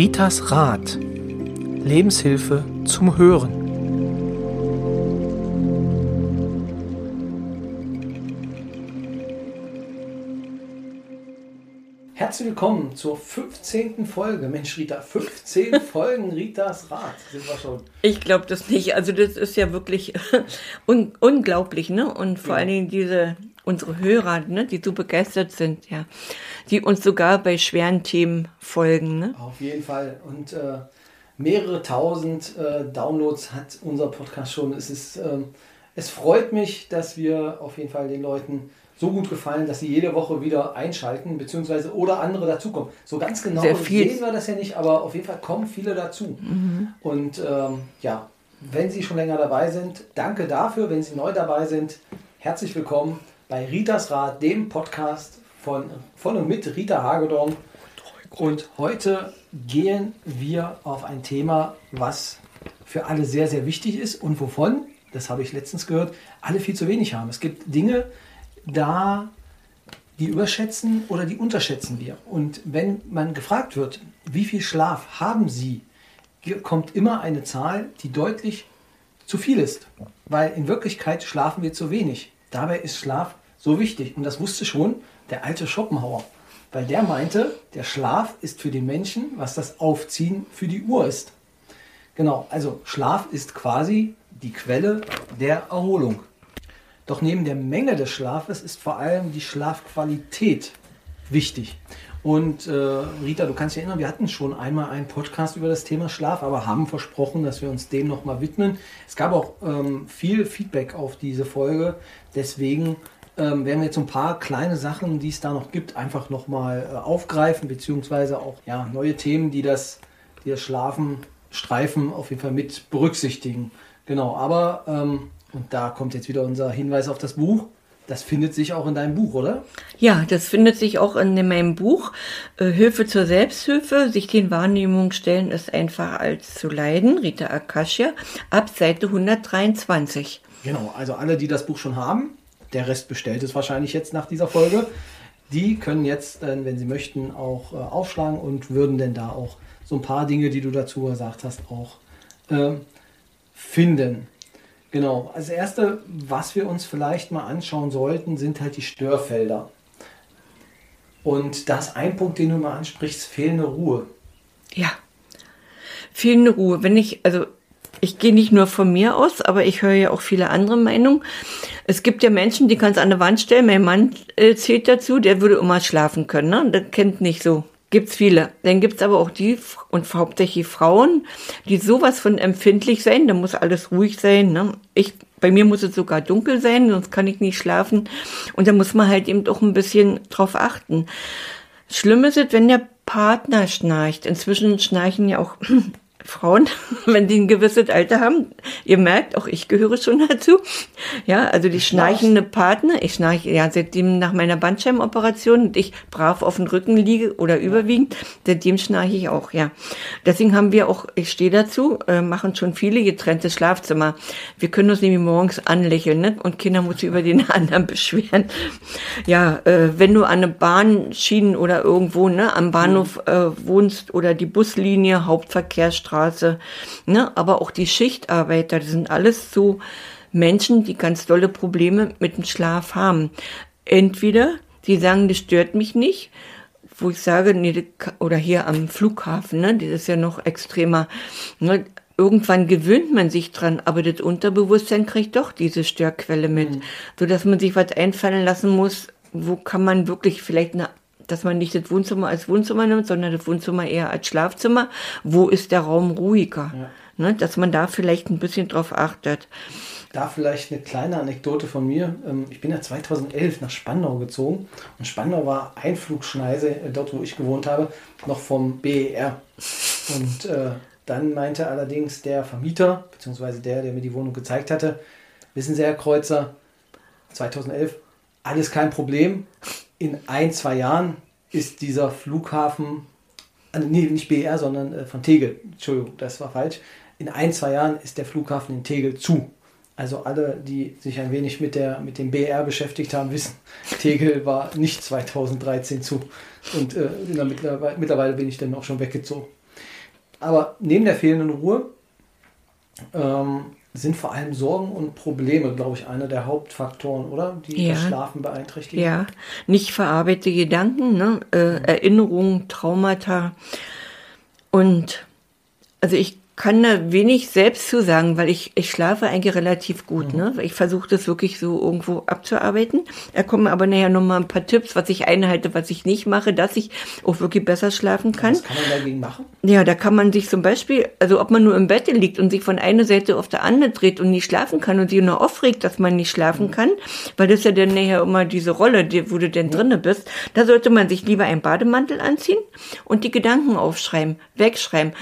Ritas Rat. Lebenshilfe zum Hören. Herzlich willkommen zur 15. Folge. Mensch, Rita, 15 Folgen Ritas Rat sind wir schon. Ich glaube das nicht. Also das ist ja wirklich un unglaublich, ne? Und vor ja. allen Dingen diese unsere Hörer, ne, die so begeistert sind, ja, die uns sogar bei schweren Themen folgen. Ne? Auf jeden Fall. Und äh, mehrere tausend äh, Downloads hat unser Podcast schon. Es, ist, äh, es freut mich, dass wir auf jeden Fall den Leuten so gut gefallen, dass sie jede Woche wieder einschalten, beziehungsweise oder andere dazukommen. So ganz genau sehen wir das ja nicht, aber auf jeden Fall kommen viele dazu. Mhm. Und ähm, ja, wenn Sie schon länger dabei sind, danke dafür. Wenn Sie neu dabei sind, herzlich willkommen bei Ritas Rat, dem Podcast von, von und mit Rita Hagedorn. Und heute gehen wir auf ein Thema, was für alle sehr, sehr wichtig ist und wovon, das habe ich letztens gehört, alle viel zu wenig haben. Es gibt Dinge, da die überschätzen oder die unterschätzen wir. Und wenn man gefragt wird, wie viel Schlaf haben Sie, kommt immer eine Zahl, die deutlich zu viel ist. Weil in Wirklichkeit schlafen wir zu wenig. Dabei ist Schlaf so wichtig. Und das wusste schon der alte Schopenhauer. Weil der meinte, der Schlaf ist für den Menschen, was das Aufziehen für die Uhr ist. Genau, also Schlaf ist quasi die Quelle der Erholung. Doch neben der Menge des Schlafes ist vor allem die Schlafqualität wichtig. Und äh, Rita, du kannst dich erinnern, wir hatten schon einmal einen Podcast über das Thema Schlaf, aber haben versprochen, dass wir uns dem nochmal widmen. Es gab auch ähm, viel Feedback auf diese Folge. Deswegen ähm, werden wir jetzt ein paar kleine Sachen, die es da noch gibt, einfach nochmal äh, aufgreifen, beziehungsweise auch ja, neue Themen, die das, die das Schlafen, Streifen auf jeden Fall mit berücksichtigen. Genau, aber, ähm, und da kommt jetzt wieder unser Hinweis auf das Buch. Das findet sich auch in deinem Buch, oder? Ja, das findet sich auch in meinem Buch. Äh, Hilfe zur Selbsthilfe, sich den Wahrnehmungen stellen, ist einfacher als zu leiden. Rita Akasha, ab Seite 123. Genau, also alle, die das Buch schon haben, der Rest bestellt es wahrscheinlich jetzt nach dieser Folge. Die können jetzt, äh, wenn sie möchten, auch äh, aufschlagen und würden denn da auch so ein paar Dinge, die du dazu gesagt hast, auch äh, finden. Genau, als erste, was wir uns vielleicht mal anschauen sollten, sind halt die Störfelder. Und das ein Punkt, den du mal ansprichst, fehlende Ruhe. Ja, fehlende Ruhe. Wenn ich, also ich gehe nicht nur von mir aus, aber ich höre ja auch viele andere Meinungen. Es gibt ja Menschen, die kannst an der Wand stellen. Mein Mann äh, zählt dazu, der würde immer schlafen können. Ne? Der kennt nicht so. Gibt's viele. Dann gibt's aber auch die und hauptsächlich Frauen, die sowas von empfindlich sein. Da muss alles ruhig sein. Ne? Ich, bei mir muss es sogar dunkel sein, sonst kann ich nicht schlafen. Und da muss man halt eben auch ein bisschen drauf achten. Schlimm ist es, wenn der Partner schnarcht. Inzwischen schnarchen ja auch Frauen, wenn die ein gewisses Alter haben, ihr merkt, auch ich gehöre schon dazu. Ja, also die schnarchende Partner, ich schnarche ja seitdem nach meiner Bandscheimoperation und ich brav auf dem Rücken liege oder überwiegend, seitdem schnarche ich auch, ja. Deswegen haben wir auch, ich stehe dazu, äh, machen schon viele getrennte Schlafzimmer. Wir können uns nämlich morgens anlächeln, ne? Und Kinder muss sich über den anderen beschweren. Ja, äh, wenn du an eine Bahnschienen oder irgendwo, ne, am Bahnhof mhm. äh, wohnst oder die Buslinie, Hauptverkehrsstraße, Straße, ne? aber auch die Schichtarbeiter, das sind alles so Menschen, die ganz dolle Probleme mit dem Schlaf haben. Entweder die sagen, das stört mich nicht, wo ich sage, nee, oder hier am Flughafen, ne, das ist ja noch extremer. Ne, irgendwann gewöhnt man sich dran, aber das Unterbewusstsein kriegt doch diese Störquelle mit, mhm. so dass man sich was einfallen lassen muss, wo kann man wirklich vielleicht eine dass man nicht das Wohnzimmer als Wohnzimmer nimmt, sondern das Wohnzimmer eher als Schlafzimmer. Wo ist der Raum ruhiger? Ja. Ne, dass man da vielleicht ein bisschen drauf achtet. Da vielleicht eine kleine Anekdote von mir. Ähm, ich bin ja 2011 nach Spandau gezogen und Spandau war Einflugschneise, äh, dort wo ich gewohnt habe, noch vom BER. Und äh, dann meinte allerdings der Vermieter, beziehungsweise der, der mir die Wohnung gezeigt hatte, wissen Sie, Herr Kreuzer, 2011, alles kein Problem in ein, zwei Jahren ist dieser Flughafen, äh, nee, nicht BR, sondern äh, von Tegel, Entschuldigung, das war falsch. In ein, zwei Jahren ist der Flughafen in Tegel zu. Also alle, die sich ein wenig mit, der, mit dem BR beschäftigt haben, wissen, Tegel war nicht 2013 zu. Und äh, mittlerweile, mittlerweile bin ich dann auch schon weggezogen. aber neben der fehlenden Ruhe ähm, sind vor allem Sorgen und Probleme, glaube ich, einer der Hauptfaktoren, oder? Die Ja. das Schlafen beeinträchtigen. Ja, nicht verarbeitete Gedanken, ne? äh, Erinnerungen, Traumata. Und also ich kann da wenig selbst zu sagen, weil ich, ich schlafe eigentlich relativ gut. Ne? Ich versuche das wirklich so irgendwo abzuarbeiten. Da kommen aber nachher nochmal ein paar Tipps, was ich einhalte, was ich nicht mache, dass ich auch wirklich besser schlafen kann. Was kann man dagegen machen? Ja, da kann man sich zum Beispiel, also ob man nur im Bett liegt und sich von einer Seite auf der andere dreht und nicht schlafen kann und sich nur aufregt, dass man nicht schlafen kann, weil das ja dann nachher immer diese Rolle, wo du denn drinne bist, da sollte man sich lieber einen Bademantel anziehen und die Gedanken aufschreiben, wegschreiben.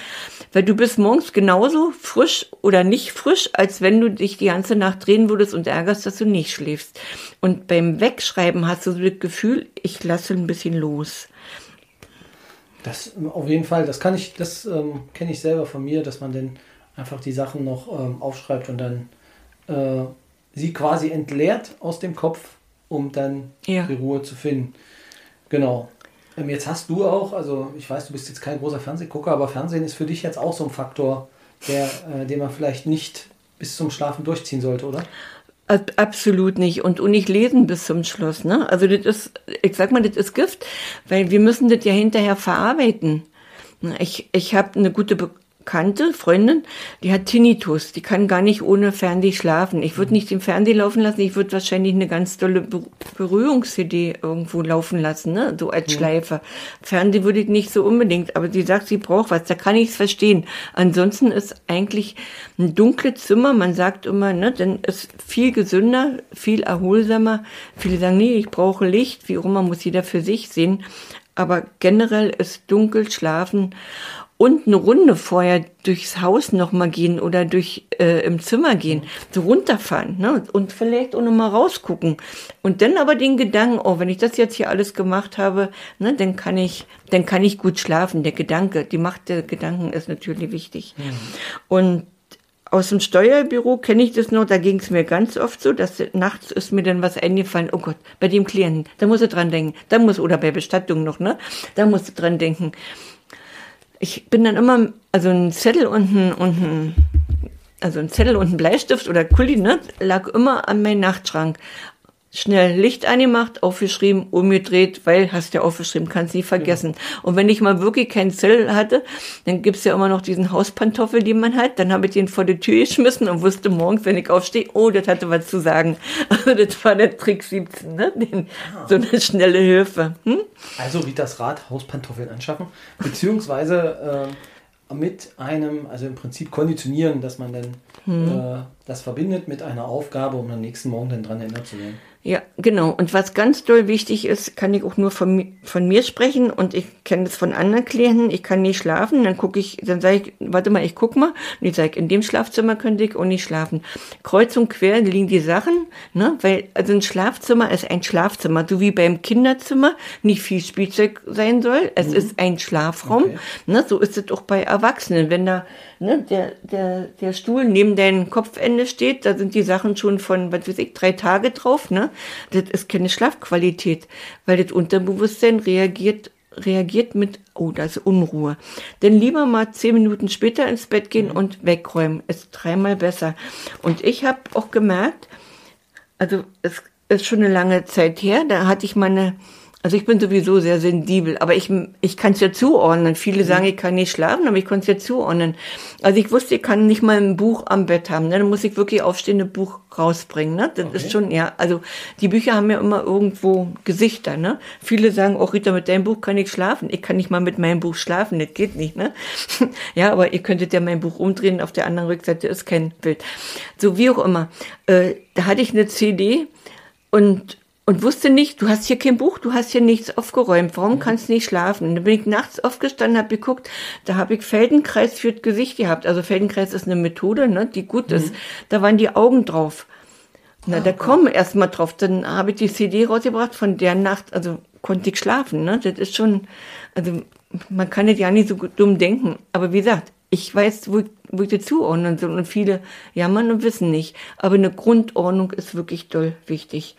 Weil du bist morgens genauso frisch oder nicht frisch, als wenn du dich die ganze Nacht drehen würdest und ärgerst, dass du nicht schläfst. Und beim Wegschreiben hast du so das Gefühl, ich lasse ein bisschen los. Das auf jeden Fall, das kann ich, das ähm, kenne ich selber von mir, dass man dann einfach die Sachen noch ähm, aufschreibt und dann äh, sie quasi entleert aus dem Kopf, um dann Ja. die Ruhe zu finden. Genau. Ähm, jetzt hast du auch, also ich weiß, du bist jetzt kein großer Fernsehgucker, aber Fernsehen ist für dich jetzt auch so ein Faktor, der, äh, den man vielleicht nicht bis zum Schlafen durchziehen sollte, oder? Ab- Absolut nicht. Und, und nicht lesen bis zum Schluss. Ne? Also das ist, ich sag mal, das ist Gift, weil wir müssen das ja hinterher verarbeiten. Ich, ich habe eine gute Bekannte, Freundin, die hat Tinnitus. Die kann gar nicht ohne Fernseh schlafen. Ich würde nicht den Fernseher laufen lassen, ich würde wahrscheinlich eine ganz tolle Be Berührungs-CD irgendwo laufen lassen, ne? so als Schleife. Fernseh würde ich nicht so unbedingt, aber sie sagt, sie braucht was, da kann ich es verstehen. Ansonsten ist eigentlich ein dunkles Zimmer, man sagt immer, ne, dann ist viel gesünder, viel erholsamer. Viele sagen, nee, ich brauche Licht, wie auch immer, muss jeder für sich sehen. Aber generell ist dunkel schlafen und eine Runde vorher durchs Haus nochmal gehen oder durch äh, im Zimmer gehen, so runterfahren ne? und vielleicht auch nochmal rausgucken. Und dann aber den Gedanken, oh, wenn ich das jetzt hier alles gemacht habe, ne, dann kann ich, dann kann ich gut schlafen. Der Gedanke, die Macht der Gedanken ist natürlich wichtig. Und aus dem Steuerbüro kenne ich das noch, da ging es mir ganz oft so, dass nachts ist mir dann was eingefallen, oh Gott, bei dem Klienten, da muss er dran denken, da muss, oder bei Bestattung noch, ne, da musst du dran denken. Ich bin dann immer, also ein Zettel und ein, und ein also ein Zettel und ein Bleistift oder Kuli, ne, lag immer an meinem Nachtschrank. Schnell Licht angemacht, aufgeschrieben, umgedreht, weil hast ja aufgeschrieben, kannst nie vergessen. Und wenn ich mal wirklich keinen Zettel hatte, dann gibt's ja immer noch diesen Hauspantoffel, den man hat. Dann habe ich den vor die Tür geschmissen und wusste morgens, wenn ich aufstehe, oh, das hatte was zu sagen. Also das war der Trick 17, ne? Den, so eine schnelle Hilfe. Hm? Also Ritas Rat, Hauspantoffeln anschaffen, beziehungsweise äh, mit einem, also im Prinzip konditionieren, dass man dann äh, das verbindet mit einer Aufgabe, um am nächsten Morgen dann dran erinnert zu werden. Ja, genau. Und was ganz doll wichtig ist, kann ich auch nur von, von mir sprechen und ich kenne das von anderen Klienten. Ich kann nicht schlafen, dann gucke ich, dann sage ich, warte mal, ich guck mal. Und ich sage, in dem Schlafzimmer könnte ich auch nicht schlafen. Kreuz und quer liegen die Sachen, ne? Weil, also ein Schlafzimmer ist ein Schlafzimmer, so wie beim Kinderzimmer nicht viel Spielzeug sein soll. Es ist ein Schlafraum. Okay. Ne? So ist es auch bei Erwachsenen. Wenn da ne, der, der, der Stuhl neben deinem Kopfende steht, da sind die Sachen schon von, was weiß ich, drei Tage drauf. Ne? Das ist keine Schlafqualität, weil das Unterbewusstsein reagiert reagiert mit, oh, da ist Unruhe. Denn lieber mal zehn Minuten später ins Bett gehen und wegräumen. Ist dreimal besser. Und ich habe auch gemerkt, also es ist schon eine lange Zeit her, da hatte ich meine, also ich bin sowieso sehr sensibel, aber ich, ich kann es ja zuordnen. Viele sagen, ich kann nicht schlafen, aber ich konnte es ja zuordnen. Also ich wusste, ich kann nicht mal ein Buch am Bett haben. Ne? Dann muss ich wirklich aufstehen, ein Buch rausbringen. Ne? Das Okay. ist schon, ja, also die Bücher haben ja immer irgendwo Gesichter. Ne? Viele sagen, oh Rita, mit deinem Buch kann ich schlafen. Ich kann nicht mal mit meinem Buch schlafen, das geht nicht. Ne? ja, aber ihr könntet ja mein Buch umdrehen, auf der anderen Rückseite ist kein Bild. So wie auch immer. Äh, da hatte ich eine CD und und wusste nicht, du hast hier kein Buch, du hast hier nichts aufgeräumt, warum kannst du nicht schlafen? Und dann bin ich nachts aufgestanden, habe geguckt, da habe ich Feldenkreis für das Gesicht gehabt. Also Feldenkreis ist eine Methode, ne, die gut ist. Da waren die Augen drauf. Na, da kommen erst mal drauf. Dann habe ich die CD rausgebracht von der Nacht, also konnte ich schlafen. Ne? Das ist schon, also man kann das ja nicht so dumm denken. Aber wie gesagt, ich weiß, wo ich, wo ich das zuordnen soll. Und viele jammern und wissen nicht. Aber eine Grundordnung ist wirklich doll wichtig.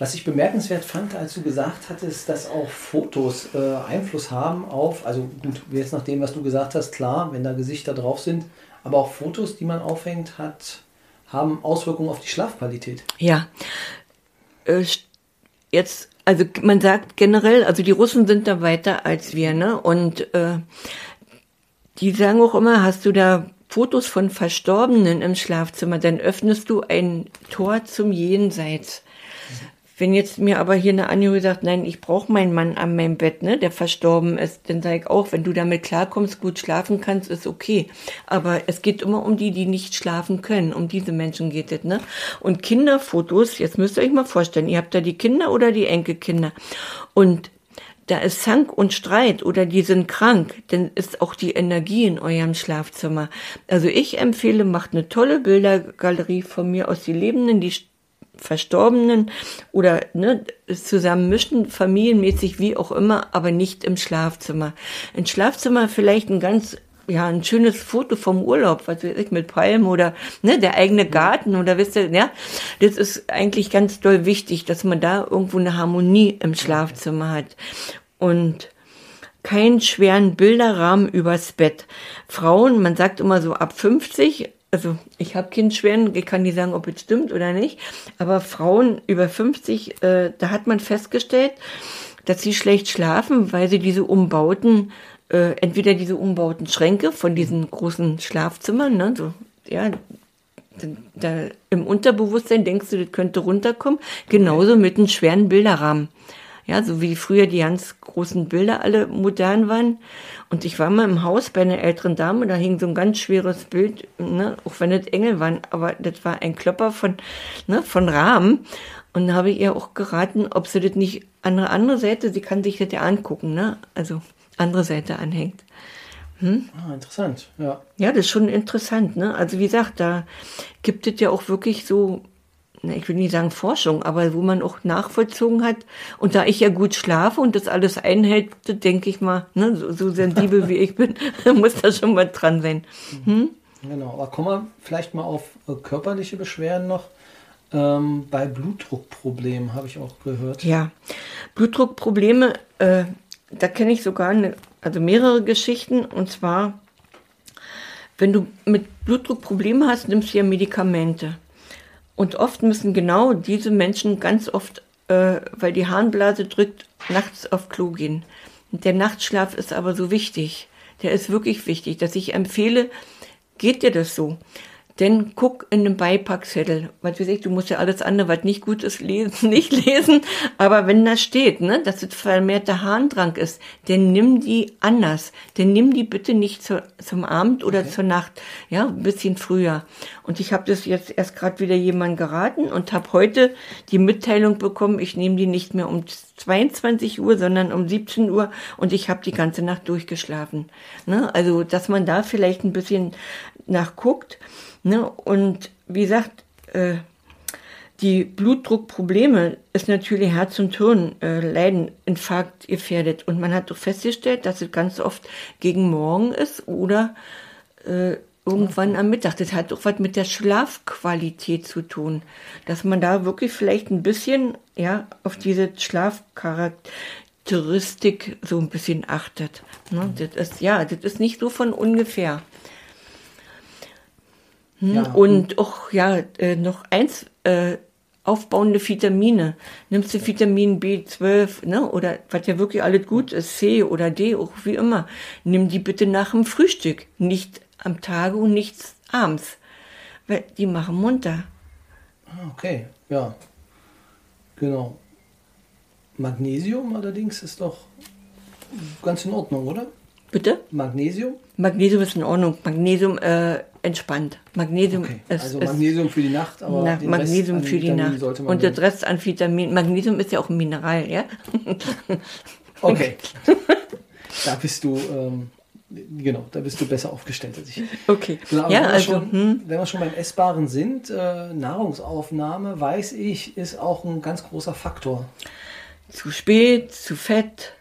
Was ich bemerkenswert fand, als du gesagt hattest, dass auch Fotos äh, Einfluss haben auf, also gut, jetzt nach dem, was du gesagt hast, klar, wenn da Gesichter drauf sind, aber auch Fotos, die man aufhängt, hat, haben Auswirkungen auf die Schlafqualität. Ja. Äh, jetzt, also man sagt generell, also die Russen sind da weiter als wir, ne? Und äh, die sagen auch immer, hast du da Fotos von Verstorbenen im Schlafzimmer, dann öffnest du ein Tor zum Jenseits. Wenn jetzt mir aber hier eine Anhörige sagt, nein, ich brauche meinen Mann an meinem Bett, ne, der verstorben ist, dann sage ich auch, wenn du damit klarkommst, gut schlafen kannst, ist okay. Aber es geht immer um die, die nicht schlafen können. Um diese Menschen geht es, ne? Und Kinderfotos, jetzt müsst ihr euch mal vorstellen, ihr habt da die Kinder oder die Enkelkinder. Und da ist Zank und Streit oder die sind krank, dann ist auch die Energie in eurem Schlafzimmer. Also ich empfehle, macht eine tolle Bildergalerie von mir aus die Lebenden, die Verstorbenen oder ne, zusammen mischen, familienmäßig wie auch immer, aber nicht im Schlafzimmer. Im Schlafzimmer vielleicht ein ganz ja, ein schönes Foto vom Urlaub, was weiß ich, mit Palmen oder ne, der eigene Garten oder wisst ihr, ja, das ist eigentlich ganz doll wichtig, dass man da irgendwo eine Harmonie im Schlafzimmer hat. Und keinen schweren Bilderrahmen übers Bett. Frauen, man sagt immer so ab 50, also ich habe keinen schweren, ich kann nicht sagen, ob es stimmt oder nicht, aber Frauen über 50, äh, da hat man festgestellt, dass sie schlecht schlafen, weil sie diese umbauten äh, entweder diese umbauten Schränke von diesen großen Schlafzimmern, ne, so, ja, da, im Unterbewusstsein denkst du, das könnte runterkommen, genauso mit einem schweren Bilderrahmen. Ja, so wie früher die ganz großen Bilder alle modern waren. Und ich war mal im Haus bei einer älteren Dame, da hing so ein ganz schweres Bild, ne, auch wenn das Engel waren, aber das war ein Klopper von, ne, von Rahmen. Und da habe ich ihr auch geraten, ob sie das nicht an der anderen Seite, sie kann sich das ja angucken, ne? Also andere Seite anhängt. Hm? Ah, interessant, ja. Ja, das ist schon interessant, ne? Also wie gesagt, da gibt es ja auch wirklich so, ich will nicht sagen Forschung, aber wo man auch nachvollzogen hat. Und da ich ja gut schlafe und das alles einhält, denke ich mal, ne, so, so sensibel wie ich bin, muss da schon mal dran sein. Hm? Genau, aber kommen wir vielleicht mal auf äh, körperliche Beschwerden noch. Ähm, bei Blutdruckproblemen habe ich auch gehört. Ja, Blutdruckprobleme, äh, da kenne ich sogar eine, also mehrere Geschichten. Und zwar, wenn du mit Blutdruck Probleme hast, nimmst du ja Medikamente. Und oft müssen genau diese Menschen ganz oft, äh, weil die Harnblase drückt, nachts auf Klo gehen. Der Nachtschlaf ist aber so wichtig. Der ist wirklich wichtig, dass ich empfehle, geht dir das so? Denn guck in den Beipackzettel. Was weiß ich, du musst ja alles andere, was nicht gut ist, lesen, nicht lesen. Aber wenn da steht, ne, dass es vermehrter Harndrang ist, dann nimm die anders. Dann nimm die bitte nicht zu, zum Abend oder okay. zur Nacht. Ja, ein bisschen früher. Und ich habe das jetzt erst gerade wieder jemand geraten und habe heute die Mitteilung bekommen, ich nehme die nicht mehr um 22 Uhr, sondern um 17 Uhr und ich habe die ganze Nacht durchgeschlafen. Ne? Also, dass man da vielleicht ein bisschen nachguckt. Ne? Und wie gesagt, äh, die Blutdruckprobleme ist natürlich Herz und Hirn äh, Infarkt gefährdet. Und man hat doch festgestellt, dass es ganz oft gegen Morgen ist oder äh, irgendwann am Mittag. Das hat doch was mit der Schlafqualität zu tun. Dass man da wirklich vielleicht ein bisschen ja, auf diese Schlafcharakteristik so ein bisschen achtet. Ne? Das ist, ja, das ist nicht so von ungefähr. Hm? Ja. Und auch ja äh, noch eins äh, aufbauende Vitamine. Nimmst du Vitamin B12, ne? Oder was ja wirklich alles gut ist, C oder D, auch wie immer. Nimm die bitte nach dem Frühstück, nicht am Tage und nicht abends. Weil die machen munter. Ah, okay, ja. Genau. Magnesium allerdings ist doch ganz in Ordnung, oder? Bitte? Magnesium? Magnesium ist in Ordnung. Magnesium äh, entspannt. Magnesium okay. ist, also Magnesium ist, für die Nacht, aber na, Magnesium für die Nacht. Und der Rest an Vitamin. Magnesium ist ja auch ein Mineral, ja? okay. da bist du ähm, genau, da bist du besser aufgestellt als ich. Okay. Genau, ja, wenn, also, wir schon, hm. wenn wir schon beim Essbaren sind, äh, Nahrungsaufnahme, weiß ich, ist auch ein ganz großer Faktor. Zu spät, zu fett,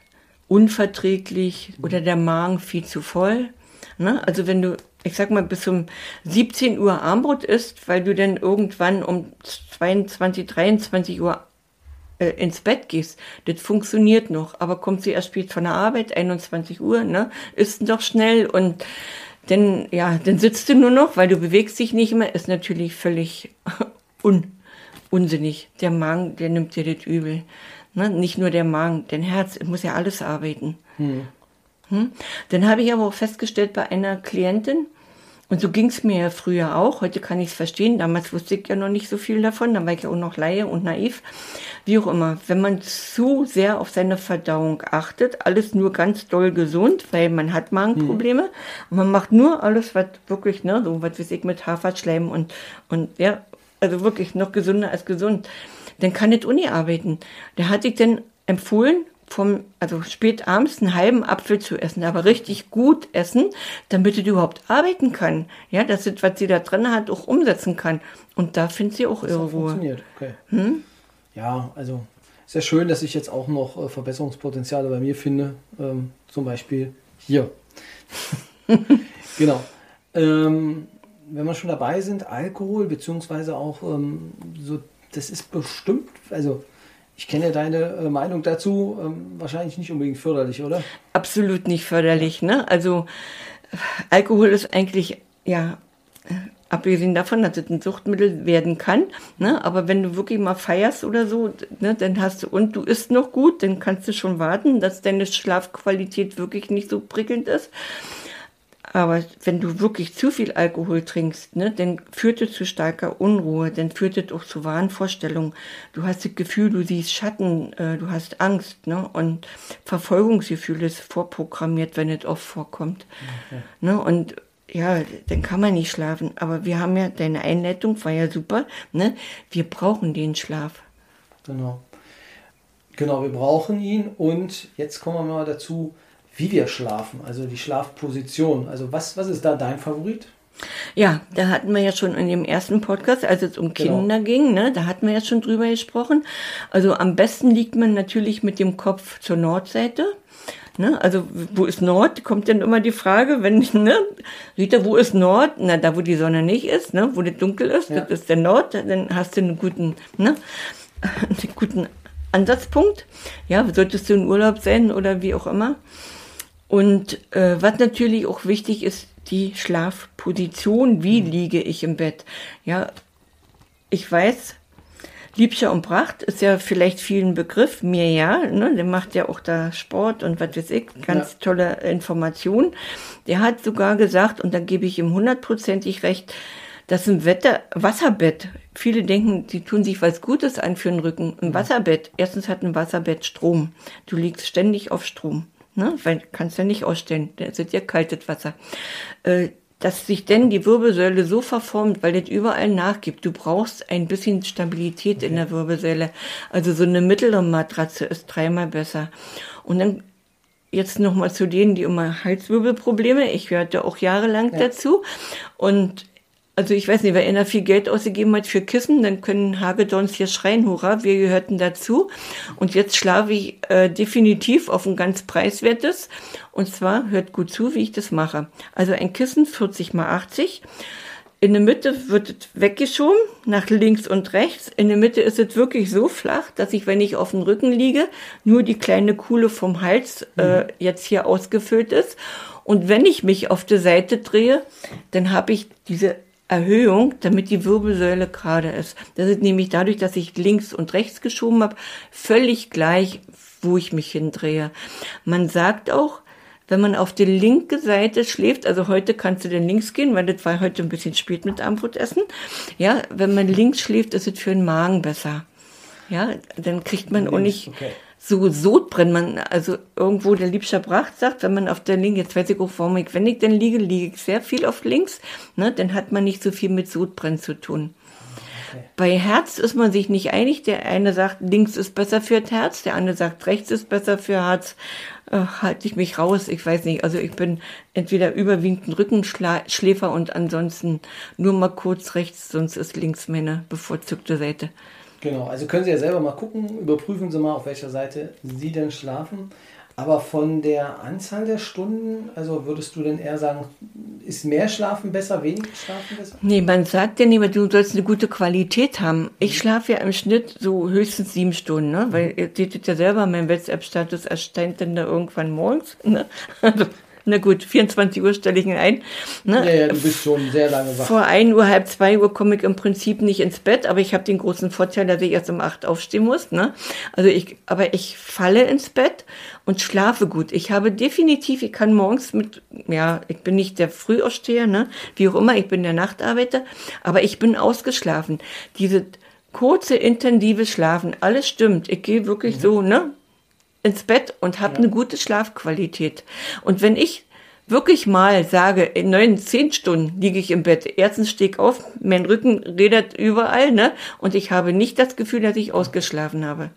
unverträglich oder der Magen viel zu voll. Ne? Also wenn du, ich sag mal, bis um 17 Uhr Armbrot isst, weil du dann irgendwann um 22, 23 Uhr äh, ins Bett gehst, das funktioniert noch. Aber kommst du erst spät von der Arbeit, 21 Uhr, ne, isst doch schnell und dann, ja, dann sitzt du nur noch, weil du bewegst dich nicht mehr, ist natürlich völlig un, unsinnig. Der Magen, der nimmt dir das übel. Ne? Nicht nur der Magen, dein Herz, muss ja alles arbeiten. Hm. Hm? Dann habe ich aber auch festgestellt bei einer Klientin, und so ging es mir ja früher auch. Heute kann ich es verstehen. Damals wusste ich ja noch nicht so viel davon. Da war ich ja auch noch Laie und naiv. Wie auch immer. Wenn man zu sehr auf seine Verdauung achtet, alles nur ganz doll gesund, weil man hat Magenprobleme. Hm. Und man macht nur alles, was wirklich, ne, so was weiß ich, mit Haferschleim und, und ja, also wirklich noch gesünder als gesund. Dann kann nicht Uni arbeiten. Da hatte ich dann empfohlen, vom, also spät abends einen halben Apfel zu essen, aber richtig gut essen, damit sie überhaupt arbeiten kann. Ja, dass sie, was sie da drin hat, auch umsetzen kann. Und da findet sie auch das ihre Ruhe. Funktioniert, okay. Hm? Ja, also sehr schön, dass ich jetzt auch noch äh, Verbesserungspotenziale bei mir finde. Ähm, zum Beispiel hier. genau. Ähm, wenn wir schon dabei sind, Alkohol, beziehungsweise auch ähm, so, das ist bestimmt, also ich kenne deine äh, Meinung dazu, ähm, wahrscheinlich nicht unbedingt förderlich, oder? Absolut nicht förderlich. Ne? Also Alkohol ist eigentlich, ja, abgesehen davon, dass es ein Suchtmittel werden kann, ne? aber wenn du wirklich mal feierst oder so, ne, dann hast du, und du isst noch gut, dann kannst du schon warten, dass deine Schlafqualität wirklich nicht so prickelnd ist. Aber wenn du wirklich zu viel Alkohol trinkst, ne, dann führt es zu starker Unruhe, dann führt es auch zu Wahnvorstellungen. Du hast das Gefühl, du siehst Schatten, äh, du hast Angst, ne, und Verfolgungsgefühl ist vorprogrammiert, wenn es oft vorkommt. Okay. Ne, und ja, dann kann man nicht schlafen. Aber wir haben ja, deine Einleitung war ja super, ne, wir brauchen den Schlaf. Genau. Genau, wir brauchen ihn und jetzt kommen wir mal dazu, wie wir schlafen, also die Schlafposition. Also was, was ist da dein Favorit? Ja, da hatten wir ja schon in dem ersten Podcast, als es um genau. Kinder ging, ne, da hatten wir ja schon drüber gesprochen. Also am besten liegt man natürlich mit dem Kopf zur Nordseite. Ne? Also wo ist Nord? Kommt dann immer die Frage, wenn, ne? Rita, wo ist Nord? Na, da wo die Sonne nicht ist, ne? wo das dunkel ist, ja. das ist der Nord, dann hast du einen guten, ne? einen guten Ansatzpunkt. Ja, solltest du in Urlaub sein oder wie auch immer. Und äh, was natürlich auch wichtig ist, die Schlafposition. Wie mhm. liege ich im Bett? Ja, ich weiß, Liebscher und Pracht ist ja vielleicht vielen Begriff, mir ja, ne? der macht ja auch da Sport und was weiß ich, ganz ja. tolle Informationen. Der hat sogar gesagt, und da gebe ich ihm hundertprozentig recht, dass ein Wetter, Wasserbett, viele denken, die tun sich was Gutes an für den Rücken. Ein Wasserbett, erstens hat ein Wasserbett Strom. Du liegst ständig auf Strom ne? weil kannst ja nicht ausstellen, da ist ja kaltes Wasser. Äh, dass sich denn die Wirbelsäule so verformt, weil das überall nachgibt. Du brauchst ein bisschen Stabilität okay. in der Wirbelsäule. Also so eine mittlere Matratze ist dreimal besser. Und dann jetzt nochmal zu denen, die immer Halswirbelprobleme. Ich gehörte auch jahrelang ja. dazu. Und also ich weiß nicht, wer einer viel Geld ausgegeben hat für Kissen, dann können Hagedorns hier schreien, hurra, wir gehörten dazu. Und jetzt schlafe ich äh, definitiv auf ein ganz preiswertes. Und zwar, hört gut zu, wie ich das mache. Also ein Kissen 40 mal 80. In der Mitte wird es weggeschoben, nach links und rechts. In der Mitte ist es wirklich so flach, dass ich, wenn ich auf dem Rücken liege, nur die kleine Kuhle vom Hals äh, mhm. jetzt hier ausgefüllt ist. Und wenn ich mich auf der Seite drehe, dann habe ich diese Erhöhung, damit die Wirbelsäule gerade ist. Das ist nämlich dadurch, dass ich links und rechts geschoben habe, völlig gleich, wo ich mich hindrehe. Man sagt auch, wenn man auf die linke Seite schläft, also heute kannst du denn links gehen, weil das war heute ein bisschen spät mit Abendbrotessen. Ja, wenn man links schläft, ist es für den Magen besser. Ja, dann kriegt man auch nicht okay so Sodbrennen. Man, also irgendwo der Liebscher Bracht sagt, wenn man auf der linken, jetzt weiß ich auch, warum ich, wenn ich denn liege, liege ich sehr viel auf links, ne, dann hat man nicht so viel mit Sodbrennen zu tun. Okay. Bei Herz ist man sich nicht einig. Der eine sagt, links ist besser für das Herz, der andere sagt, rechts ist besser für Herz. Äh, halte ich mich raus, ich weiß nicht. Also ich bin entweder überwiegend ein Rückenschläfer und ansonsten nur mal kurz rechts, sonst ist links meine bevorzugte Seite. Genau, also können Sie ja selber mal gucken, überprüfen Sie mal, auf welcher Seite Sie denn schlafen. Aber von der Anzahl der Stunden, also würdest du denn eher sagen, ist mehr Schlafen besser, weniger Schlafen besser? Nee, man sagt ja nicht, du sollst eine gute Qualität haben. Ich schlafe ja im Schnitt so höchstens sieben Stunden, ne? Weil ihr seht ja selber, mein WhatsApp-Status erscheint dann da irgendwann morgens. Ne? Also na gut, 24 Uhr stelle ich ihn ein. Ne? Ja, ja, du bist schon sehr lange wach. Vor 1 Uhr, halb 2 Uhr komme ich im Prinzip nicht ins Bett, aber ich habe den großen Vorteil, dass ich erst um 8 aufstehen muss. Ne? Also ich, aber ich falle ins Bett und schlafe gut. Ich habe definitiv, ich kann morgens mit, ja, ich bin nicht der Frühaufsteher, ne? wie auch immer, ich bin der Nachtarbeiter, aber ich bin ausgeschlafen. Diese kurze, intensive Schlafen, alles stimmt. Ich gehe wirklich mhm. so, ne? Ins Bett und habe ja. eine gute Schlafqualität. Und wenn ich wirklich mal sage, in neun, zehn Stunden liege ich im Bett, erstens stehe ich auf, mein Rücken redet überall, ne? Und ich habe nicht das Gefühl, dass ich ausgeschlafen habe.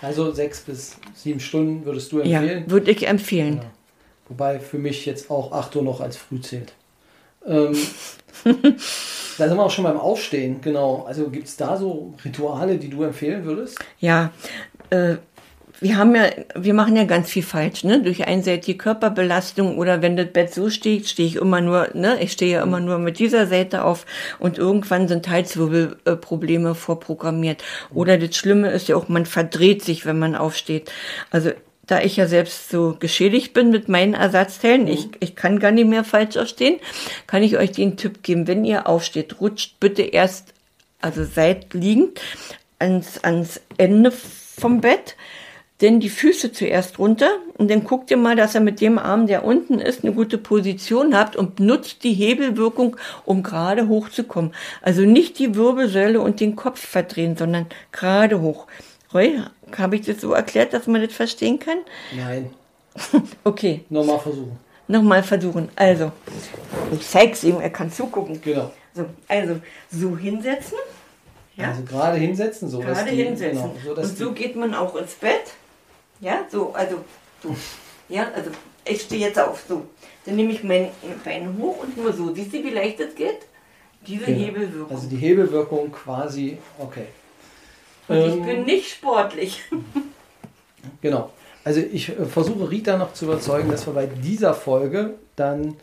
Also sechs bis sieben Stunden würdest du empfehlen? Ja, würde ich empfehlen. Ja. Wobei für mich jetzt auch acht Uhr noch als früh zählt. Ähm, da sind wir auch schon beim Aufstehen, genau. Also gibt es da so Rituale, die du empfehlen würdest? Ja, äh, wir haben ja, wir machen ja ganz viel falsch, ne? Durch einseitige Körperbelastung oder wenn das Bett so steht, stehe ich immer nur, ne? Ich stehe ja immer nur mit dieser Seite auf und irgendwann sind Halswirbelprobleme vorprogrammiert. Oder das Schlimme ist ja auch, man verdreht sich, wenn man aufsteht. Also da ich ja selbst so geschädigt bin mit meinen Ersatzteilen, mhm. ich, ich kann gar nicht mehr falsch aufstehen, kann ich euch den Tipp geben, wenn ihr aufsteht, rutscht bitte erst, also seid liegend, ans, ans Ende vom Bett, denn die Füße zuerst runter und dann guckt ihr mal, dass ihr mit dem Arm, der unten ist, eine gute Position habt und nutzt die Hebelwirkung, um gerade hochzukommen. Also nicht die Wirbelsäule und den Kopf verdrehen, sondern gerade hoch. Roy, habe ich das so erklärt, dass man das verstehen kann? Nein. okay. Nochmal versuchen. Nochmal versuchen. Also, ich zeig's ihm, er kann zugucken. Genau. So, also, so hinsetzen. Ja? Also gerade hinsetzen, so. Gerade hinsetzen. Genau, so, und so geht man auch ins Bett. Ja, so, also so. Ja, also ich stehe jetzt auf, so. Dann nehme ich meine Beine hoch und nur so. Siehst du, wie leicht das geht? Diese genau. Hebelwirkung. Also die Hebelwirkung quasi, okay. Und ähm, ich bin nicht sportlich. genau. Also ich äh, versuche Rita noch zu überzeugen, dass wir bei dieser Folge dann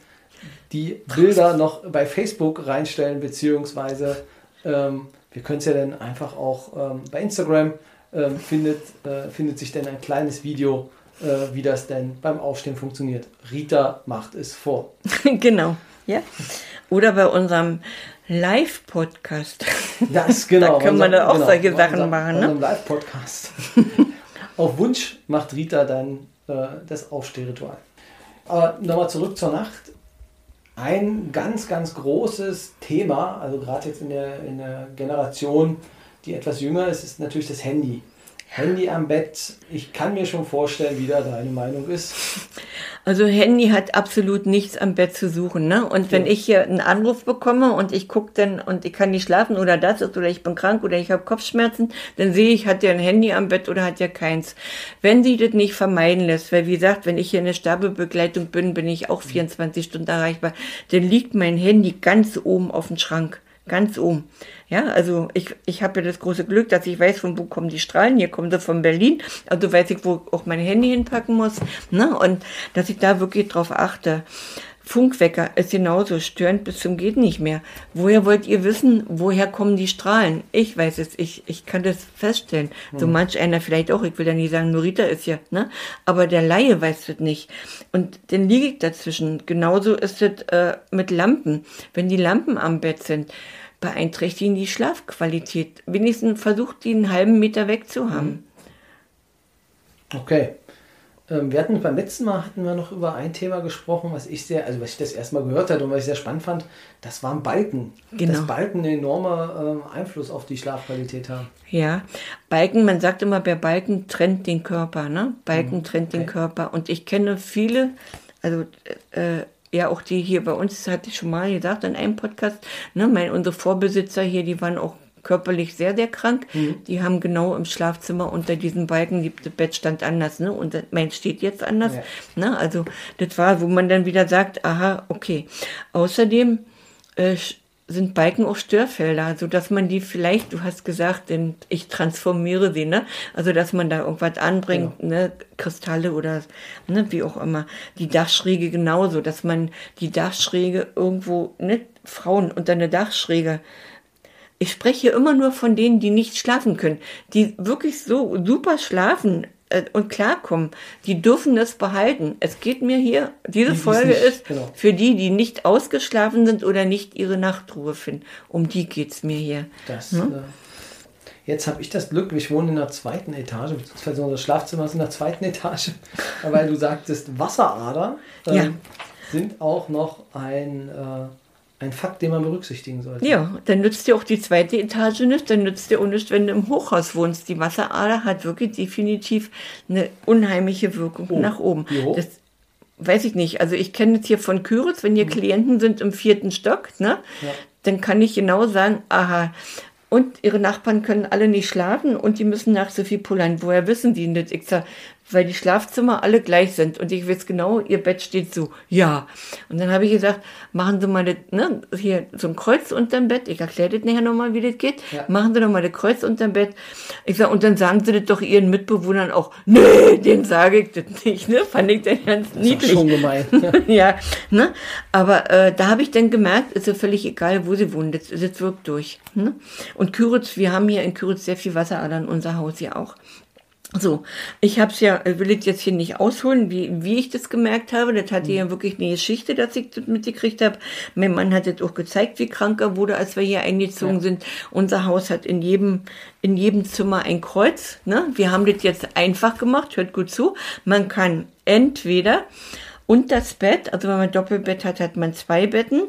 die Bilder noch bei Facebook reinstellen, beziehungsweise ähm, wir können es ja dann einfach auch ähm, bei Instagram ähm, findet, äh, findet sich dann ein kleines Video, äh, wie das denn beim Aufstehen funktioniert. Rita macht es vor. genau, ja. Oder bei unserem Live-Podcast. Das, genau. da können wir dann auch genau, solche Sachen unser, machen. Ne? Live-Podcast. Auf Wunsch macht Rita dann äh, das Aufstehritual. Aber nochmal zurück zur Nacht. Ein ganz, ganz großes Thema, also gerade jetzt in der, in der Generation die etwas jünger ist, ist natürlich das Handy. Handy am Bett. Ich kann mir schon vorstellen, wie da deine Meinung ist. Also Handy hat absolut nichts am Bett zu suchen, ne? Und wenn ja. ich hier einen Anruf bekomme und ich gucke dann und ich kann nicht schlafen oder das ist oder ich bin krank oder ich habe Kopfschmerzen, dann sehe ich, hat der ein Handy am Bett oder hat der keins. Wenn sie das nicht vermeiden lässt, weil wie gesagt, wenn ich hier in der Sterbebegleitung bin, bin ich auch 24 Stunden erreichbar, dann liegt mein Handy ganz oben auf dem Schrank ganz oben. Ja, also ich, ich habe ja das große Glück, dass ich weiß, von wo kommen die Strahlen. Hier kommen sie von Berlin. Also weiß ich, wo auch mein Handy hinpacken muss. Ne? Und dass ich da wirklich drauf achte. Funkwecker ist genauso störend bis zum geht nicht mehr. Woher wollt ihr wissen, woher kommen die Strahlen? Ich weiß es, ich, ich kann das feststellen. Hm. So manch einer vielleicht auch, ich will ja nicht sagen, Norita ist ja, ne? Aber der Laie weiß das nicht. Und dann liege ich dazwischen. Genauso ist es äh, mit Lampen. Wenn die Lampen am Bett sind, beeinträchtigen die Schlafqualität. Wenigstens versucht die einen halben Meter weg zu haben. Okay. Ähm, wir hatten beim letzten Mal hatten wir noch über ein Thema gesprochen, was ich sehr, also was ich das erstmal gehört hatte und was ich sehr spannend fand, das waren Balken. Genau. Dass Balken einen enormen äh, Einfluss auf die Schlafqualität haben. Ja, Balken, man sagt immer, bei Balken trennt den Körper, ne? Balken mhm. trennt okay. den Körper. Und ich kenne viele, also äh, ja, auch die hier bei uns, das hatte ich schon mal gesagt in einem Podcast, ne, mein, unsere Vorbesitzer hier, die waren auch körperlich sehr, sehr krank. Mhm. Die haben genau im Schlafzimmer unter diesen Balken, die, das Bett stand anders, ne? Und mein steht jetzt anders. Ja. Ne? Also das war, wo man dann wieder sagt, aha, okay. Außerdem äh, sind Balken auch Störfelder, so dass man die vielleicht, du hast gesagt, denn ich transformiere sie, ne? Also dass man da irgendwas anbringt, Genau. ne, Kristalle oder ne, wie auch immer. Die Dachschräge genauso, dass man die Dachschräge irgendwo, ne, Frauen unter eine Dachschräge. Ich spreche immer nur von denen, die nicht schlafen können, die wirklich so super schlafen äh, und klarkommen. Die dürfen das behalten. Es geht mir hier, diese Die, Folge nicht- ist genau. für die, die nicht ausgeschlafen sind oder nicht ihre Nachtruhe finden. Um die geht's mir hier. Das, äh, jetzt habe ich das Glück, ich wohne in der zweiten Etage, beziehungsweise unser Schlafzimmer ist in der zweiten Etage, weil du sagtest, Wasseradern ähm, Ja. sind auch noch ein, äh, ein Fakt, den man berücksichtigen sollte. Ja, dann nützt dir auch die zweite Etage nicht, dann nützt dir auch nicht, wenn du im Hochhaus wohnst. Die Wasserader hat wirklich definitiv eine unheimliche Wirkung Oh, nach oben. Das weiß ich nicht. Also ich kenne es hier von Küritz, wenn hier Klienten sind im vierten Stock, ne, Ja. dann kann ich genau sagen, aha, und ihre Nachbarn können alle nicht schlafen und die müssen nach so viel pullern. Woher wissen die das? Ich sag, weil die Schlafzimmer alle gleich sind und ich weiß genau, ihr Bett steht so. Ja. Und dann habe ich gesagt, machen Sie mal das, ne, hier so ein Kreuz unterm Bett. Ich erkläre das nachher nochmal, wie das geht. Ja. Machen Sie doch mal das Kreuz unterm Bett. Ich sag, und dann sagen Sie das doch Ihren Mitbewohnern auch. Nee, dem sage ich das nicht, ne? Fand ich dann ganz Das ist niedlich. schon gemein. ja, ne? Aber äh, da habe ich dann gemerkt, ist ja völlig egal, wo sie wohnen, das, das wirkt durch. Ne? Und Küritz, wir haben hier in Küritz sehr viel Wasseradern, unser Haus ja auch. So, ich habe es ja, äh, will ich jetzt hier nicht ausholen, wie, wie ich das gemerkt habe. Das hatte ja wirklich eine Geschichte, dass ich das mitgekriegt habe. Mein Mann hat das auch gezeigt, wie krank er wurde, als wir hier eingezogen Ja. sind. Unser Haus hat in jedem, in jedem Zimmer ein Kreuz. Ne? Wir haben das jetzt einfach gemacht, hört gut zu. Man kann entweder und das Bett, also wenn man Doppelbett hat, hat man zwei Betten.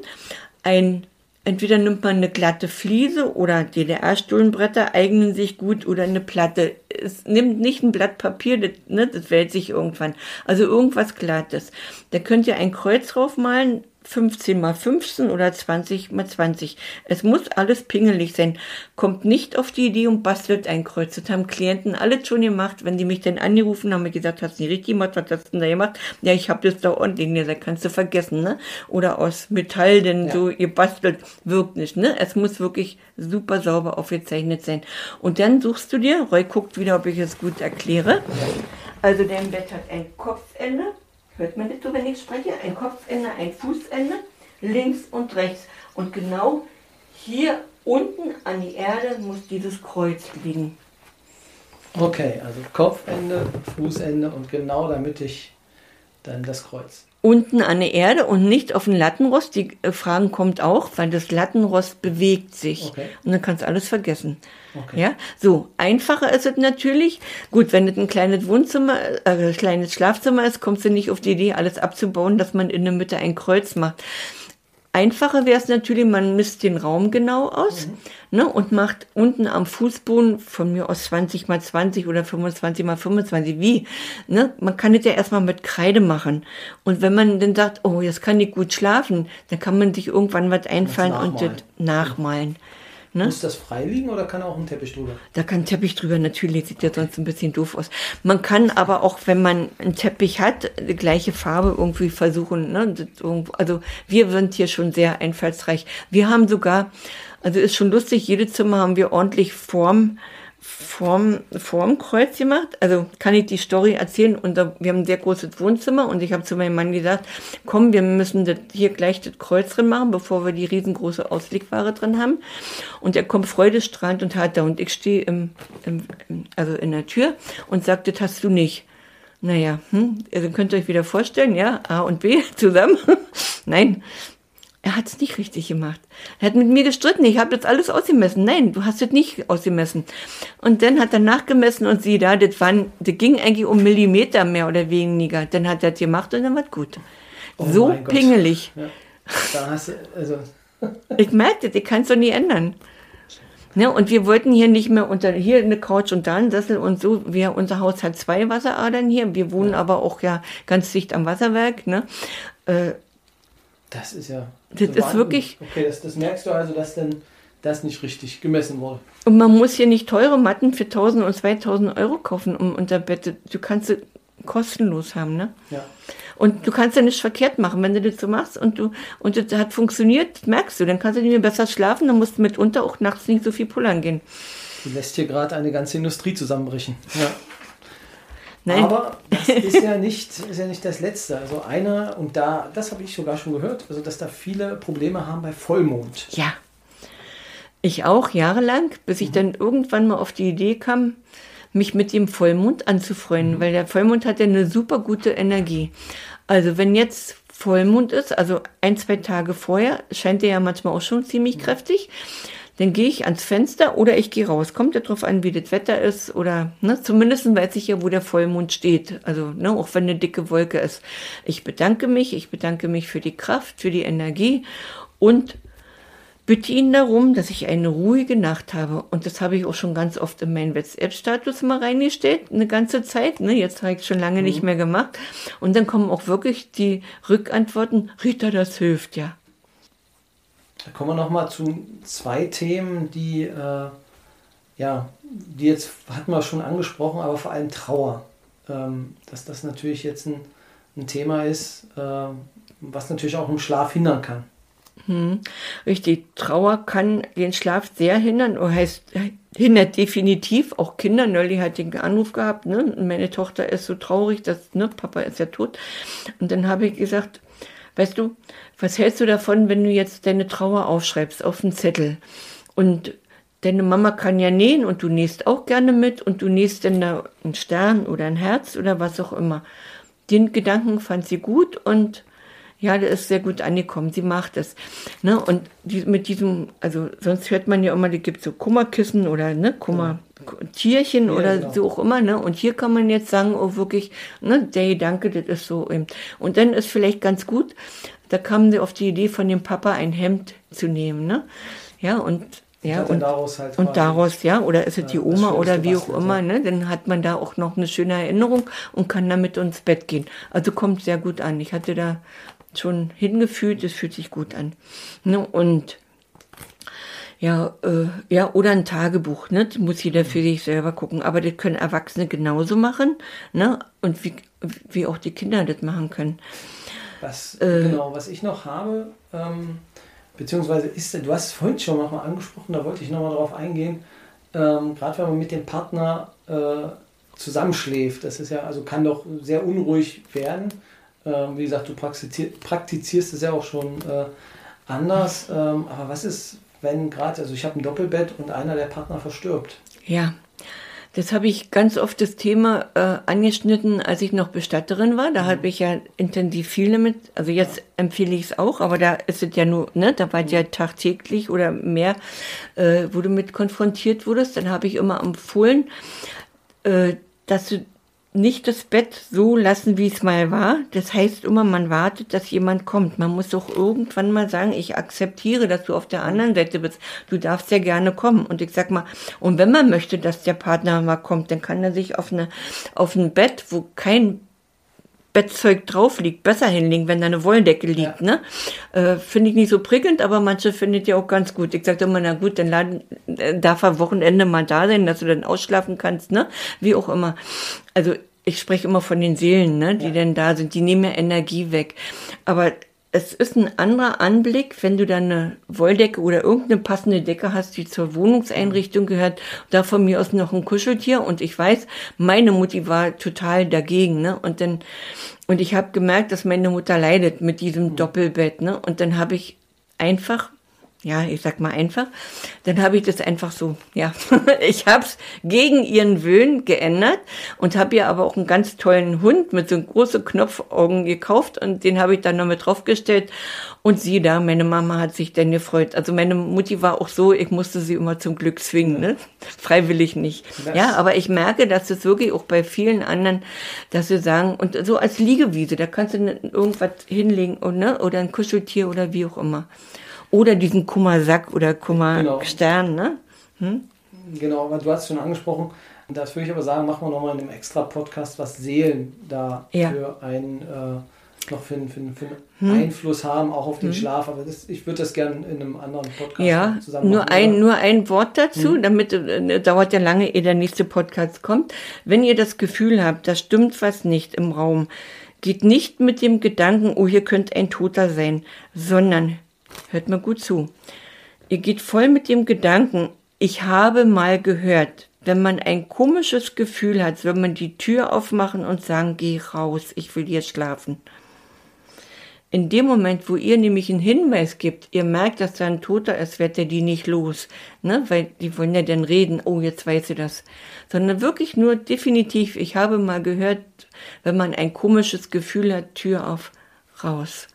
Ein, entweder nimmt man eine glatte Fliese oder DDR-Stuhlenbretter eignen sich gut oder eine Platte. Es nimmt nicht ein Blatt Papier, das, ne, das wählt sich irgendwann. Also irgendwas Glattes. Da könnt ihr ein Kreuz draufmalen, 15 mal 15 oder 20 mal 20. Es muss alles pingelig sein. Kommt nicht auf die Idee und bastelt ein Kreuz. Das haben Klienten alles schon gemacht. Wenn die mich dann angerufen haben, haben mir gesagt, hast du nicht richtig gemacht, was hast du denn da gemacht? Ja, ich habe das da ordentlich gesagt, kannst du vergessen, ne? Oder aus Metall, denn Ja. so ihr bastelt, wirkt nicht, ne? Es muss wirklich super sauber aufgezeichnet sein. Und dann suchst du dir, Roy guckt wieder, ob ich es gut erkläre. Also dein Bett hat ein Kopfende. Hört man das so, wenn ich spreche? Ein Kopfende, ein Fußende, links und rechts. Und genau hier unten an die Erde muss dieses Kreuz liegen. Okay, also Kopfende, Fußende und genau damit ich dann das Kreuz. Unten an der Erde und nicht auf den Lattenrost. Die Fragen kommt auch, weil das Lattenrost bewegt sich. Okay. Und dann kannst du alles vergessen. Okay. Ja, so einfacher ist es natürlich. Gut, wenn es ein kleines Wohnzimmer, äh, ein kleines Schlafzimmer ist, kommst du nicht auf die Idee, alles abzubauen, dass man in der Mitte ein Kreuz macht. Einfacher wäre es natürlich, man misst den Raum genau aus ne, und macht unten am Fußboden von mir aus 20 mal 20 oder 25 mal 25. Wie? Ne? Man kann das ja erstmal mit Kreide machen. Und wenn man dann sagt, oh, jetzt kann ich gut schlafen, dann kann man sich irgendwann was einfallen und das nachmalen. nachmalen. Ne? Muss das frei liegen oder kann auch ein Teppich drüber? Da kann ein Teppich drüber, natürlich sieht ja sonst ein bisschen doof aus. Man kann aber auch, wenn man einen Teppich hat, die gleiche Farbe irgendwie versuchen. Ne? Also wir sind hier schon sehr einfallsreich. Wir haben sogar, also ist schon lustig, jede Zimmer haben wir ordentlich Form, Form, Formkreuz gemacht. Also kann ich die Story erzählen. Und wir haben ein sehr großes Wohnzimmer und ich habe zu meinem Mann gesagt, komm, wir müssen hier gleich das Kreuz drin machen, bevor wir die riesengroße Auslegware drin haben. Und er kommt freudestrahlend und hat da und ich stehe im, im, also in der Tür und sagt, das hast du nicht. Naja, hm, also könnt ihr euch wieder vorstellen, ja, A und B zusammen. Nein, er hat es nicht richtig gemacht. Er hat mit mir gestritten. Ich habe das alles ausgemessen. Nein, du hast es nicht ausgemessen. Und dann hat er nachgemessen und sieh da, das, waren, das ging eigentlich um Millimeter mehr oder weniger. Dann hat er das gemacht und dann war gut. Oh so pingelig. Ja. Da hast du, also, Ich merkte, die kannst du nie ändern. Ne, und wir wollten hier nicht mehr unter, hier eine Couch und da ein Sessel und so. Wir, unser Haus hat zwei Wasseradern hier. Wir wohnen aber auch ja ganz dicht am Wasserwerk. Ne? Äh, das ist ja. Das ist wirklich- Okay, das, das merkst du also, dass denn das nicht richtig gemessen wurde. Und man muss hier nicht teure Matten für 1000 und 2000 Euro kaufen um unter Bett. Du kannst sie kostenlos haben, ne? Ja. Und du kannst ja nicht verkehrt machen, wenn du das so machst und du, und das hat funktioniert, merkst du, dann kannst du nicht mehr besser schlafen, dann musst du mitunter auch nachts nicht so viel pullern gehen. Du lässt hier gerade eine ganze Industrie zusammenbrechen. Ja. Nein. Aber das ist ja nicht, ist ja nicht das Letzte. Also einer, und da, das habe ich sogar schon gehört, also dass da viele Probleme haben bei Vollmond. Ja. Ich auch jahrelang, bis ich dann irgendwann mal auf die Idee kam, mich mit dem Vollmond anzufreunden, weil der Vollmond hat ja eine super gute Energie. Also wenn jetzt Vollmond ist, also ein, zwei Tage vorher, scheint der ja manchmal auch schon ziemlich kräftig, dann gehe ich ans Fenster oder ich gehe raus. Kommt ja drauf an, wie das Wetter ist oder ne, zumindest weiß ich ja, wo der Vollmond steht. Also ne, auch wenn eine dicke Wolke ist. Ich bedanke mich, ich bedanke mich für die Kraft, für die Energie und bitte ihn darum, dass ich eine ruhige Nacht habe. Und das habe ich auch schon ganz oft in meinen WhatsApp-Status mal reingestellt, eine ganze Zeit. Ne? Jetzt habe ich schon lange nicht mehr gemacht. Und dann kommen auch wirklich die Rückantworten, Rita, das hilft ja. Da kommen wir nochmal zu zwei Themen, die, äh, ja, die jetzt hatten wir schon angesprochen, aber vor allem Trauer. Ähm, dass das natürlich jetzt ein, ein Thema ist, äh, was natürlich auch im Schlaf hindern kann. Hm. Richtig, Trauer kann den Schlaf sehr hindern, oder heißt, hindert definitiv auch Kinder. Neulich hat den Anruf gehabt, ne? meine Tochter ist so traurig, dass, ne, Papa ist ja tot. Und dann habe ich gesagt, weißt du, was hältst du davon, wenn du jetzt deine Trauer aufschreibst auf einen Zettel? Und deine Mama kann ja nähen und du nähst auch gerne mit und du nähst dann da einen Stern oder ein Herz oder was auch immer. Den Gedanken fand sie gut und ja, der ist sehr gut angekommen. Sie macht es. Ne? Und die, mit diesem, also sonst hört man ja immer, die gibt so Kummerkissen oder ne, Kummertierchen ja. oder genau. so auch immer. Ne? Und hier kann man jetzt sagen, oh wirklich, ne, der Gedanke, das ist so. Eben. Und dann ist vielleicht ganz gut, da kamen sie auf die Idee von dem Papa ein Hemd zu nehmen. Ne? Ja, und ja, und, daraus halt und daraus, ja, oder ist es die Oma oder wie auch immer, ne? Dann hat man da auch noch eine schöne Erinnerung und kann damit ins Bett gehen. Also kommt sehr gut an. Ich hatte da schon hingefühlt, es fühlt sich gut an. Ne? Und ja, äh, ja, oder ein Tagebuch, ne? Das muss jeder für sich selber gucken. Aber das können Erwachsene genauso machen, ne? Und wie, wie auch die Kinder das machen können. Was, äh, genau, was ich noch habe, ähm, beziehungsweise ist, du hast es vorhin schon nochmal angesprochen, da wollte ich nochmal drauf eingehen, ähm, gerade wenn man mit dem Partner äh, zusammenschläft, das ist ja, also kann doch sehr unruhig werden. Ähm, wie gesagt, du praktizierst, praktizierst es ja auch schon äh, anders. Ähm, aber was ist, wenn gerade, also ich habe ein Doppelbett und einer der Partner verstirbt? Ja, das habe ich ganz oft das Thema äh, angeschnitten, als ich noch Bestatterin war. Da mhm. habe ich ja intensiv viel damit. Also jetzt empfehle ich es auch, aber da ist es ja nur, ne, da war mhm. ja tagtäglich oder mehr, äh, wo du mit konfrontiert wurdest. Dann habe ich immer empfohlen, äh, dass du nicht das Bett so lassen, wie es mal war. Das heißt immer, man wartet, dass jemand kommt. Man muss doch irgendwann mal sagen, ich akzeptiere, dass du auf der anderen Seite bist. Du darfst ja gerne kommen. Und ich sag mal, und wenn man möchte, dass der Partner mal kommt, dann kann er sich auf eine, auf ein Bett, wo kein Bettzeug drauf liegt, besser hinlegen, wenn da eine Wolldecke liegt. Ja. Ne? Äh, Finde ich nicht so prickelnd, aber manche findet ja auch ganz gut. Ich sage immer, na gut, dann laden, äh, darf er Wochenende mal da sein, dass du dann ausschlafen kannst, ne? Wie auch immer. Also ich spreche immer von den Seelen, ne, die ja. denn da sind, die nehmen ja Energie weg. Aber es ist ein anderer Anblick, wenn du dann eine Wolldecke oder irgendeine passende Decke hast, die zur Wohnungseinrichtung gehört, da von mir aus noch ein Kuscheltier und ich weiß, meine Mutti war total dagegen, ne? Und dann und ich habe gemerkt, dass meine Mutter leidet mit diesem mhm. Doppelbett, ne? Und dann habe ich einfach ja, ich sag mal einfach, dann habe ich das einfach so, ja, ich habe es gegen ihren Willen geändert und habe ihr aber auch einen ganz tollen Hund mit so großen Knopfaugen gekauft und den habe ich dann noch mit draufgestellt und sie da, meine Mama hat sich dann gefreut. Also meine Mutti war auch so, ich musste sie immer zum Glück zwingen, ne? freiwillig nicht. Ja, aber ich merke, dass es wirklich auch bei vielen anderen, dass sie sagen, und so als Liegewiese, da kannst du irgendwas hinlegen und, ne? oder ein Kuscheltier oder wie auch immer. Oder diesen Kummersack oder Kummerstern, genau. ne? Hm? Genau, aber du hast es schon angesprochen. Das würde ich aber sagen, machen wir nochmal in einem extra Podcast, was Seelen da ja. für einen äh, noch für, für, für einen hm. Einfluss haben, auch auf den hm. Schlaf. Aber das, ich würde das gerne in einem anderen Podcast ja, zusammen nur machen. Ein, nur ein Wort dazu, hm. damit äh, dauert ja lange, ehe der nächste Podcast kommt. Wenn ihr das Gefühl habt, da stimmt was nicht im Raum, geht nicht mit dem Gedanken, oh, hier könnte ein Toter sein, sondern, hört mal gut zu, ihr geht voll mit dem Gedanken, ich habe mal gehört, wenn man ein komisches Gefühl hat, soll man die Tür aufmachen und sagen, geh raus, ich will hier schlafen. In dem Moment, wo ihr nämlich einen Hinweis gibt, ihr merkt, dass da ein Toter ist, werdet ihr die nicht los, ne? weil die wollen ja dann reden, oh, jetzt weiß sie das. Sondern wirklich nur definitiv, ich habe mal gehört, wenn man ein komisches Gefühl hat, Tür auf, raus.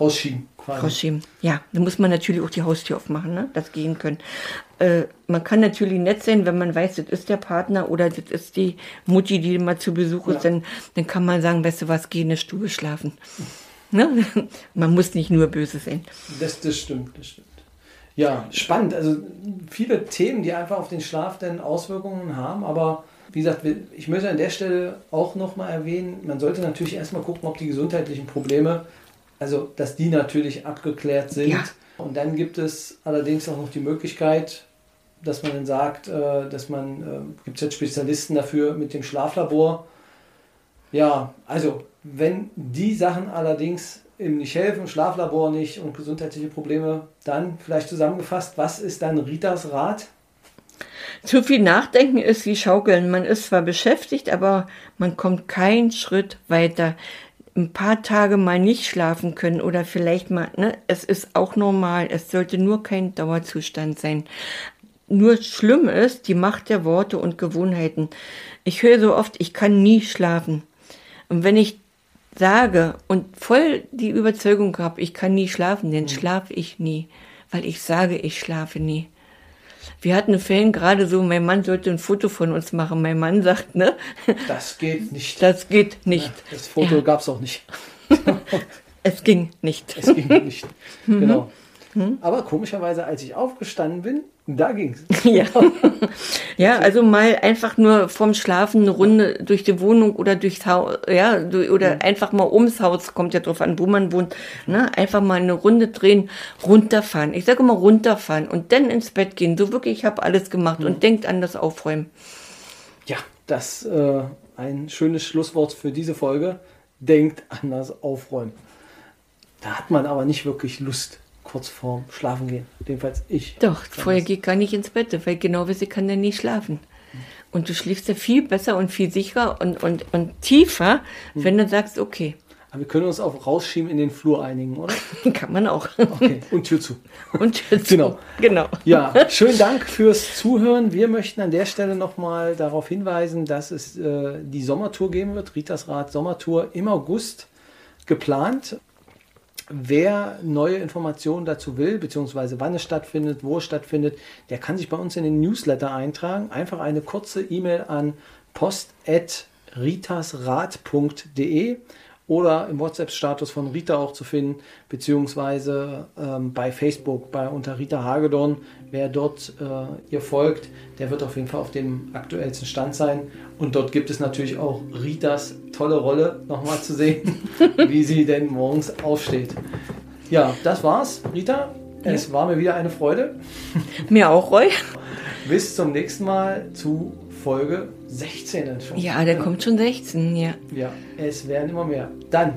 Rausschieben, quasi. Rausschieben. Ja, da muss man natürlich auch die Haustür aufmachen, ne? das gehen können. Äh, man kann natürlich nett sein, wenn man weiß, das ist der Partner oder das ist die Mutti, die mal zu Besuch ist, ja. dann, dann kann man sagen, weißt du was, geh in eine Stube schlafen. Ne? Man muss nicht nur böse sein. Das, das stimmt, das stimmt. Ja, spannend. Also viele Themen, die einfach auf den Schlaf dann Auswirkungen haben, aber wie gesagt, ich möchte an der Stelle auch nochmal erwähnen, man sollte natürlich erstmal gucken, ob die gesundheitlichen Probleme, also dass die natürlich abgeklärt sind. Ja. Und dann gibt es allerdings auch noch die Möglichkeit, dass man dann sagt, äh, dass man, äh, gibt es jetzt Spezialisten dafür mit dem Schlaflabor. Ja, also wenn die Sachen allerdings ihm nicht helfen, Schlaflabor nicht und gesundheitliche Probleme, dann vielleicht zusammengefasst, was ist dann Ritas Rat? Zu viel Nachdenken ist wie Schaukeln. Man ist zwar beschäftigt, aber man kommt keinen Schritt weiter. Ein paar Tage mal nicht schlafen können oder vielleicht mal, ne, es ist auch normal. Es sollte nur kein Dauerzustand sein. Nur schlimm ist die Macht der Worte und Gewohnheiten. Ich höre so oft, ich kann nie schlafen. Und wenn ich sage und voll die Überzeugung habe, ich kann nie schlafen, dann mhm. schlafe ich nie, weil ich sage, ich schlafe nie. Wir hatten Fällen gerade so, mein Mann sollte ein Foto von uns machen. Mein Mann sagt, ne? Das geht nicht. Das geht nicht. Ja, das Foto ja. gab es auch nicht. es ging nicht. Es ging nicht. Mhm. Genau. Mhm. Aber komischerweise, als ich aufgestanden bin, da ging's. Ja. ja, also mal einfach nur vom Schlafen eine Runde durch die Wohnung oder durchs Haus, ja, oder mhm. einfach mal ums Haus, kommt ja drauf an, wo man wohnt, ne? Einfach mal eine Runde drehen, runterfahren. Ich sage immer runterfahren und dann ins Bett gehen. So wirklich, ich habe alles gemacht mhm. und denkt an das Aufräumen. Ja, das äh, ein schönes Schlusswort für diese Folge. Denkt an das Aufräumen. Da hat man aber nicht wirklich Lust kurz vorm Schlafen gehen. Jedenfalls ich. Doch, vorher geht gar nicht ins Bett, weil genau wie sie kann dann nie schlafen. Und du schläfst ja viel besser und viel sicherer und, und, und tiefer, mhm. wenn du sagst, okay. Aber wir können uns auch rausschieben in den Flur einigen, oder? Kann man auch. Okay. Und Tür zu. Und Tür zu. Genau. genau. Ja, schönen Dank fürs Zuhören. Wir möchten an der Stelle nochmal darauf hinweisen, dass es äh, die Sommertour geben wird, Ritas Rad Sommertour im August geplant. Wer neue Informationen dazu will, beziehungsweise wann es stattfindet, wo es stattfindet, der kann sich bei uns in den Newsletter eintragen. Einfach eine kurze E-Mail an post.ritasrat.de oder im WhatsApp-Status von Rita auch zu finden, beziehungsweise ähm, bei Facebook bei unter Rita Hagedorn. Wer dort äh, ihr folgt, der wird auf jeden Fall auf dem aktuellsten Stand sein. Und dort gibt es natürlich auch Ritas tolle Rolle nochmal zu sehen, wie sie denn morgens aufsteht. Ja, das war's, Rita. Es ja. war mir wieder eine Freude. Mir auch, Roy. Bis zum nächsten Mal zu Folge 16 dann schon. Ja, der kommt schon 16, ja. Ja, es werden immer mehr. Dann,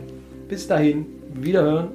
bis dahin, wiederhören.